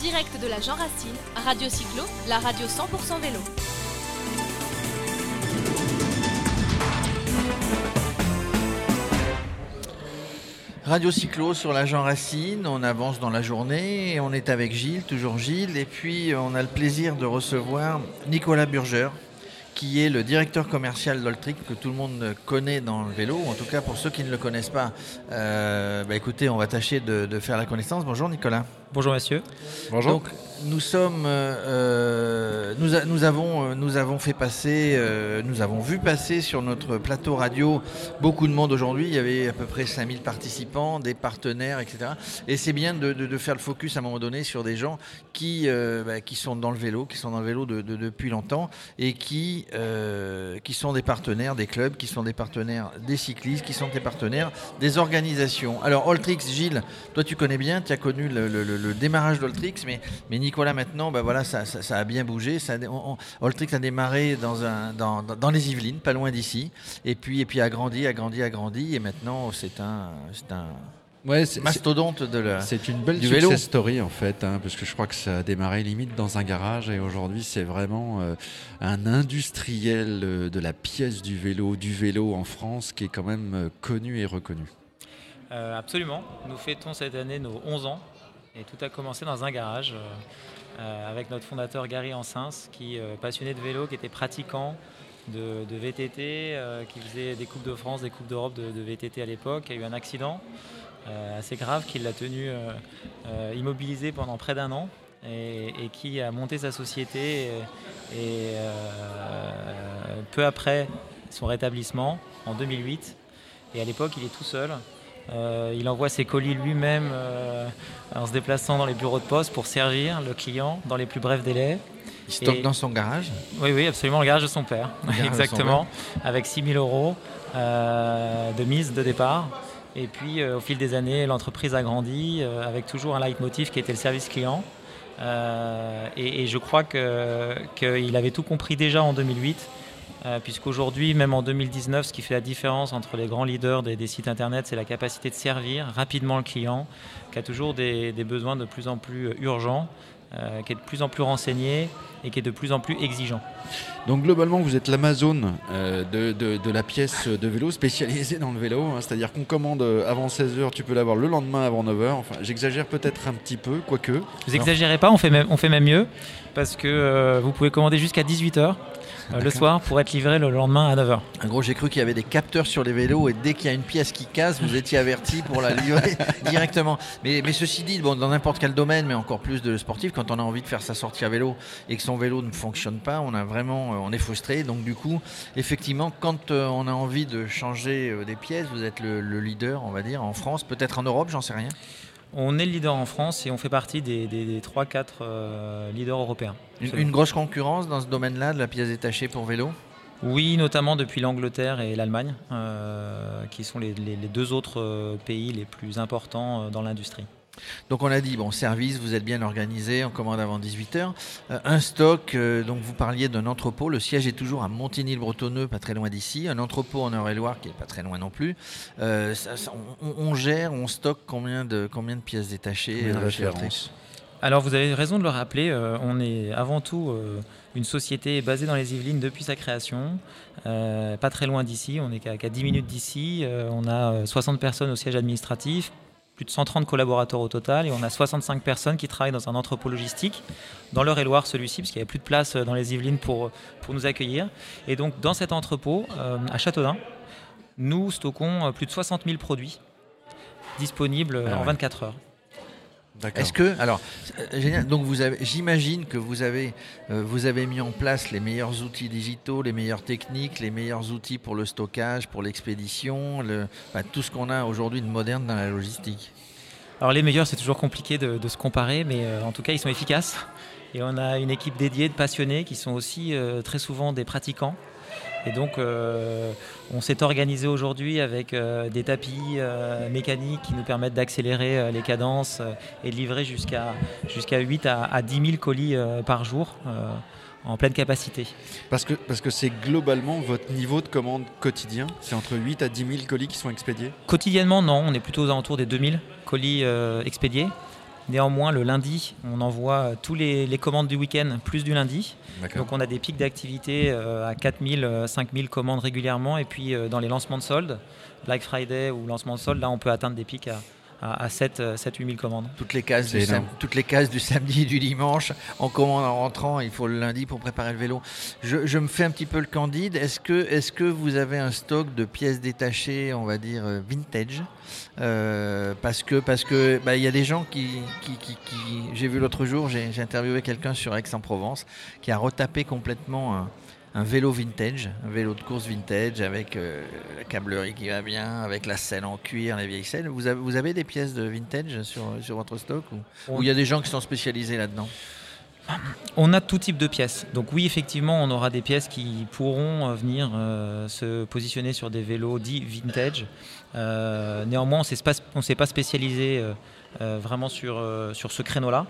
direct de la Jean Racine, Radio Cyclo, la radio 100% vélo. Radio Cyclo sur la Jean Racine, on avance dans la journée, on est avec Gilles, toujours Gilles, et puis on a le plaisir de recevoir Nicolas Burgeur, qui est le directeur commercial d'Oltric, que tout le monde connaît dans le vélo, en tout cas pour ceux qui ne le connaissent pas. Euh, bah écoutez, on va tâcher de faire la connaissance. Bonjour Nicolas. Bonjour messieurs. Bonjour. Donc, nous sommes, euh, nous, a- nous avons, euh, nous avons fait passer, euh, nous avons vu passer sur notre plateau radio beaucoup de monde aujourd'hui. Il y avait à peu près 5000 participants, des partenaires, etc. Et c'est bien de, de- de faire le focus à un moment donné sur des gens qui, euh, bah, qui sont dans le vélo, qui sont dans le vélo de- de- depuis longtemps et qui, euh, qui sont des partenaires des clubs, qui sont des partenaires des cyclistes, qui sont des partenaires des organisations. Alors, Alltrix, Gilles, toi tu connais bien, tu as connu le, le- le- le démarrage d'Alltrix, mais, mais Nicolas maintenant, bah voilà, ça, ça- ça a bien bougé. Ça, a- on- on- Alltrix a démarré dans, un, dans, dans- dans les Yvelines, pas loin d'ici, et puis, et puis a grandi, a grandi, a grandi, et maintenant c'est un, c'est un Ouais, c'est- c'est mastodonte de la. c'est une belle success vélo. story en fait, hein, parce que je crois que ça a démarré limite dans un garage et aujourd'hui c'est vraiment euh, un industriel euh, de la pièce du vélo, du vélo en France qui est quand même euh, connu et reconnu. Euh, absolument. Nous fêtons cette année nos 11 ans et tout a commencé dans un garage euh, euh, avec notre fondateur Gary Ansins qui euh, passionné de vélo, qui était pratiquant de, VTT, euh, qui faisait des coupes de France, des coupes d'Europe de, VTT à l'époque, a eu un accident assez grave qui l'a tenu immobilisé pendant près d'un an et, qui a monté sa société et, peu après son rétablissement en 2008 et à l'époque il est tout seul euh, il envoie ses colis lui-même euh, en se déplaçant dans les bureaux de poste pour servir le client dans les plus brefs délais. Il stocke Et- dans son garage. Oui, oui, absolument, le garage de son père. son Exactement, avec 6 000 euros euh, de mise de départ. Et puis, au fil des années, l'entreprise a grandi avec toujours un leitmotiv qui était le service client. Et, et je crois que- qu'il avait tout compris déjà en 2008, euh, puisqu'aujourd'hui, même en 2019, ce qui fait la différence entre les grands leaders des, sites internet, c'est la capacité de servir rapidement le client, qui a toujours des, besoins de plus en plus urgents, euh, qui est de plus en plus renseigné et qui est de plus en plus exigeant. Donc globalement vous êtes l'Amazon euh, de, de- de la pièce de vélo spécialisée dans le vélo, hein, c'est-à-dire qu'on commande euh, avant 16h, tu peux l'avoir le lendemain avant 9h, enfin j'exagère peut-être un petit peu, quoique. Vous exagérez pas, on fait même, on fait même mieux, parce que euh, vous pouvez commander jusqu'à 18h le D'accord. soir pour être livré le lendemain à 9h. En gros, j'ai cru qu'il y avait des capteurs sur les vélos et dès qu'il y a une pièce qui casse, vous étiez averti pour la livrer directement. Mais, mais ceci dit, bon, dans n'importe quel domaine, mais encore plus de sportif, quand on a envie de faire sa sortie à vélo et que son vélo ne fonctionne pas, on a vraiment, euh, on est frustré. Donc du coup, effectivement, quand euh, on a envie de changer euh, des pièces, vous êtes le, le leader, on va dire, en France, peut-être en Europe, j'en sais rien. On est le leader en France et on fait partie des, des, des 3-4 euh, leaders européens. Une, une grosse concurrence dans ce domaine-là de la pièce détachée pour vélo? Oui, notamment depuis l'Angleterre et l'Allemagne, euh, qui sont les, les- les deux autres pays les plus importants dans l'industrie. Donc on a dit, bon, service, vous êtes bien organisé, on commande avant 18h. un stock, euh, donc vous parliez d'un entrepôt, le siège est toujours à Montigny-le-Bretonneux, pas très loin d'ici. Un entrepôt en Eure-et-Loire qui est pas très loin non plus. Euh, ça- ça- on, on gère, on stocke combien de, combien de pièces détachées euh, chez Alors vous avez raison de le rappeler, euh, on est avant tout euh, une société basée dans les Yvelines depuis sa création, euh, pas très loin d'ici, on est qu'à qu'à 10 minutes d'ici, euh, on a euh, 60 personnes au siège administratif, plus de 130 collaborateurs au total et on a 65 personnes qui travaillent dans un entrepôt logistique, dans l'Eure-et-Loire celui-ci, parce qu'il n'y avait plus de place euh, dans les Yvelines pour, pour nous accueillir. Et donc dans cet entrepôt, euh, à Châteaudun, nous stockons euh, plus de 60 000 produits disponibles euh, Ah en ouais. 24 heures. Est-ce que, alors, euh, génial. Donc vous avez, j'imagine que vous avez, euh, vous avez mis en place les meilleurs outils digitaux, les meilleures techniques, les meilleurs outils pour le stockage, pour l'expédition, le, enfin, tout ce qu'on a aujourd'hui de moderne dans la logistique. Alors les meilleurs, c'est toujours compliqué de, de se comparer, mais euh, en tout cas, ils sont efficaces. Et on a une équipe dédiée de passionnés qui sont aussi euh, très souvent des pratiquants. Et donc, euh, on s'est organisé aujourd'hui avec euh, des tapis euh, mécaniques qui nous permettent d'accélérer les cadences et de livrer jusqu'à jusqu'à 8 à, à 10 000 colis par jour en pleine capacité. Parce que parce que c'est globalement votre niveau de commande quotidien, c'est entre 8 à 10 000 colis qui sont expédiés? Quotidiennement, non, on est plutôt aux alentours des 2000 colis euh, expédiés. Néanmoins, le lundi, on envoie tous les, les commandes du week-end plus du lundi. Donc on a des pics d'activité à 4000, 5000 commandes régulièrement. Et puis dans les lancements de soldes, Black Friday ou lancement de soldes, là on peut atteindre des pics à à, 7-8 000 commandes. Toutes les, cases du toutes les cases du samedi et du dimanche, en commande en rentrant, il faut le lundi pour préparer le vélo. Je, me fais un petit peu le candide. Est-ce que, est que vous avez un stock de pièces détachées, on va dire euh, vintage? Euh, Parce que parce que bah, il y a des gens qui, qui, qui, j'ai vu l'autre jour, j'ai interviewé quelqu'un sur Aix-en-Provence qui a retapé complètement un, un vélo vintage, un vélo de course vintage avec euh, la câblerie qui va bien, avec la selle en cuir, les vieilles selles. Vous avez, vous avez des pièces de vintage sur, sur votre stock ou il y a des gens qui sont spécialisés là-dedans? On a tout type de pièces. Donc oui, effectivement, on aura des pièces qui pourront euh, venir euh, se positionner sur des vélos dits vintage. néanmoins, on ne s'est pas spécialisé vraiment sur, sur ce créneau-là.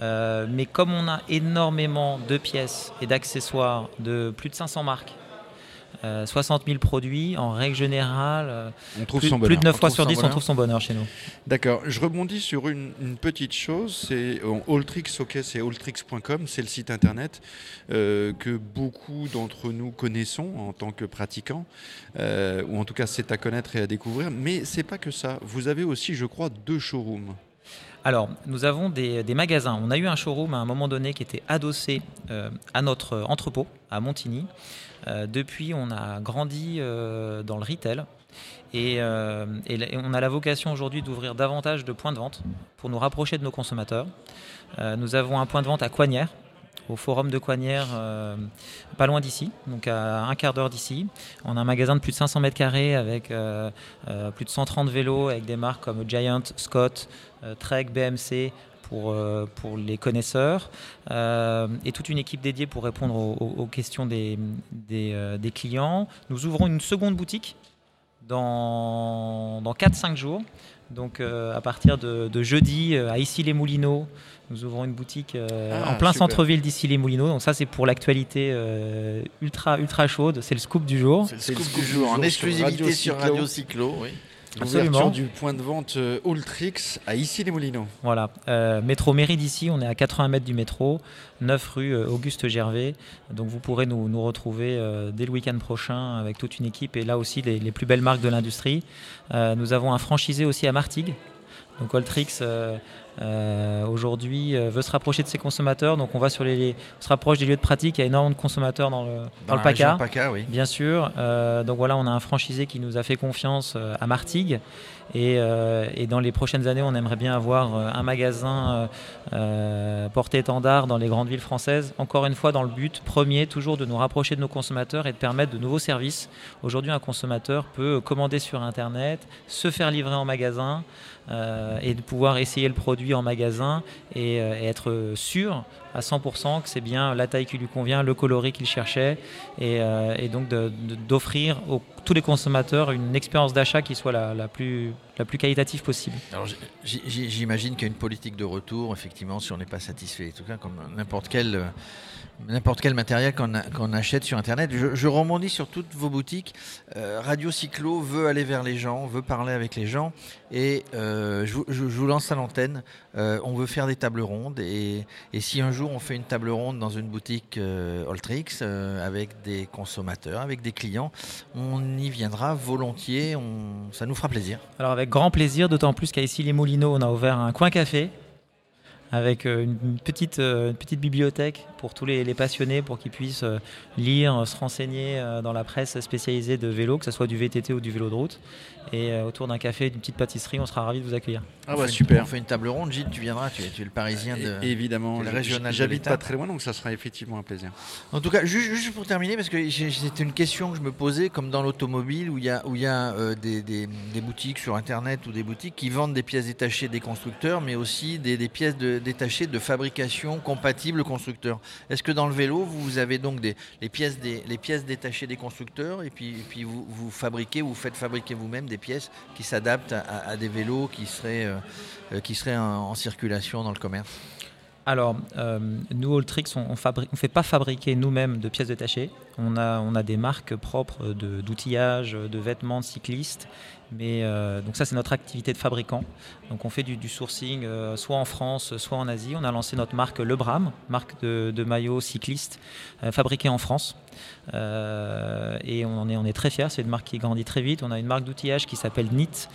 Euh, mais comme on a énormément de pièces et d'accessoires de plus de 500 marques, 60 euh, 000 produits, en règle générale, euh, on trouve plus, plus, de 9 fois sur 10, on trouve son bonheur chez nous. D'accord. Je rebondis sur une, petite chose. C'est Alltrix, ok, c'est alltrix.com, c'est le site internet que beaucoup d'entre nous connaissons en tant que pratiquants, ou en tout cas c'est à connaître et à découvrir. Mais c'est pas que ça. Vous avez aussi, je crois, deux showrooms. Alors, nous avons des, magasins. On a eu un showroom à un moment donné qui était adossé euh, à notre entrepôt à Montigny. Euh, depuis, on a grandi euh, dans le retail. Et, on a la vocation aujourd'hui d'ouvrir davantage de points de vente pour nous rapprocher de nos consommateurs. nous avons un point de vente à Coignères, au Forum de Coignères, pas loin d'ici, donc à un quart d'heure d'ici. On a un magasin de plus de 500 mètres carrés avec plus de 130 vélos avec des marques comme Giant, Scott, euh, Trek, BMC, pour, euh, les connaisseurs euh, et toute une équipe dédiée pour répondre aux, questions des, des, clients. Nous ouvrons une seconde boutique dans, dans 4-5 jours. Donc à partir de, jeudi à Issy-les-Moulineaux, nous ouvrons une boutique ah, en plein centre-ville d'Issy-les-Moulineaux. Donc ça c'est pour l'actualité ultra ultra chaude. C'est le scoop du jour. C'est le scoop du jour en exclusivité sur Radio Cyclo. Oui. L'ouverture du point de vente euh, Ultrix à Issy-les-Moulineaux. Voilà, euh, métro Mairie d'ici, on est à 80 mètres du métro, 9 rue euh, Auguste Gervais. Donc vous pourrez nous, nous retrouver dès le week-end prochain avec toute une équipe et là aussi les, les plus belles marques de l'industrie. nous avons un franchisé aussi à Martigues. Donc Ultrix euh, aujourd'hui euh, veut se rapprocher de ses consommateurs. Donc on va sur les, on se rapproche des lieux de pratique. Il y a énormément de consommateurs dans le, dans, le PACA, oui. bien sûr. Euh, donc voilà, on a un franchisé qui nous a fait confiance à Martigues. Et, et, dans les prochaines années, on aimerait bien avoir un magasin porté-étendard dans les grandes villes françaises. Encore une fois, dans le but premier, toujours de nous rapprocher de nos consommateurs et de permettre de nouveaux services. Aujourd'hui, un consommateur peut commander sur Internet, se faire livrer en magasin et de pouvoir essayer le produit en magasin et, euh, être sûr à 100% que c'est bien la taille qui lui convient, le coloris qu'il cherchait et, euh, donc d'offrir à tous les consommateurs une expérience d'achat qui soit la, plus, la plus qualitative possible. j'imagine qu'il y a une politique de retour, effectivement, si on n'est pas satisfait, en tout cas comme n'importe quel euh, n'importe quel matériel qu'on achète sur Internet. Je, je, rebondis sur toutes vos boutiques. Euh, Radio Cyclo veut aller vers les gens, veut parler avec les gens. Et euh, je, vous lance à l'antenne. On veut faire des tables rondes. Et, si un jour on fait une table ronde dans une boutique Ultrix avec des consommateurs, avec des clients, on y viendra volontiers. On, ça nous fera plaisir. Alors avec grand plaisir, d'autant plus qu'à ici les Moulineaux, on a ouvert un coin café avec euh, une petite, euh, une petite bibliothèque pour tous les, passionnés, pour qu'ils puissent euh, lire, se renseigner dans la presse spécialisée de vélo, que ce soit du VTT ou du vélo de route. Et autour d'un café et d'une petite pâtisserie, on sera ravis de vous accueillir. Ah bah super. on fait une table ronde, Gilles, tu viendras, tu es, le parisien de. Évidemment, j'habite pas très loin, donc ça sera effectivement un plaisir. En tout cas, juste, pour terminer, parce que c'était une question que je me posais, comme dans l'automobile, où il y a, où il y a des, des, boutiques sur Internet ou des boutiques qui vendent des pièces détachées des constructeurs, mais aussi des, des pièces de détaché de fabrication compatible constructeur. Est-ce que dans le vélo, vous avez donc les, pièces détachées des constructeurs et puis, vous, vous fabriquez, vous faites fabriquer vous-même des pièces qui s'adaptent à, des vélos qui seraient, euh, euh, en, circulation dans le commerce? Alors, euh, nous, Alltrix, on ne fait pas fabriquer nous-mêmes de pièces détachées. On a, des marques propres d'outillage, de, vêtements de cyclistes. Mais euh, donc ça c'est notre activité de fabricant. Donc on fait du, sourcing euh, soit en France, soit en Asie. On a lancé notre marque Le Bram, marque de, maillots cyclistes euh, fabriquée en France. et on est, on est très fiers. C'est une marque qui grandit très vite. On a une marque d'outillage qui s'appelle NIT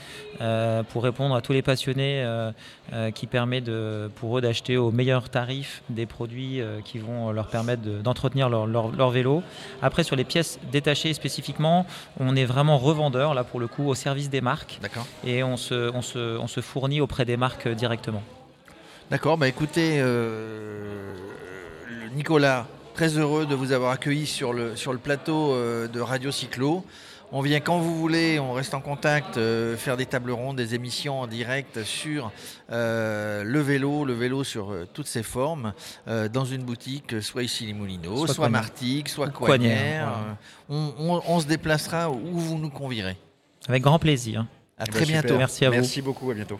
pour répondre à tous les passionnés, qui permet de, pour eux d'acheter au meilleur tarif des produits qui vont leur permettre d'entretenir leur, vélo. Après sur les pièces détachées spécifiquement, on est vraiment revendeur là pour le coup au service des marques. Et on se, on, se, on se, fournit auprès des marques directement. D'accord, bah écoutez, euh, Nicolas, très heureux de vous avoir accueilli sur le, sur le plateau euh, de Radio Cyclo. On vient quand vous voulez, on reste en contact, euh, faire des tables rondes, des émissions en direct sur le vélo, le vélo sur toutes ses formes, dans une boutique, soit ici les Moulineaux, soit, Martigues, soit Coignères. on, se déplacera où vous nous convierez. Avec grand plaisir. À eh très ben, bientôt. Merci à vous. Merci beaucoup. À bientôt.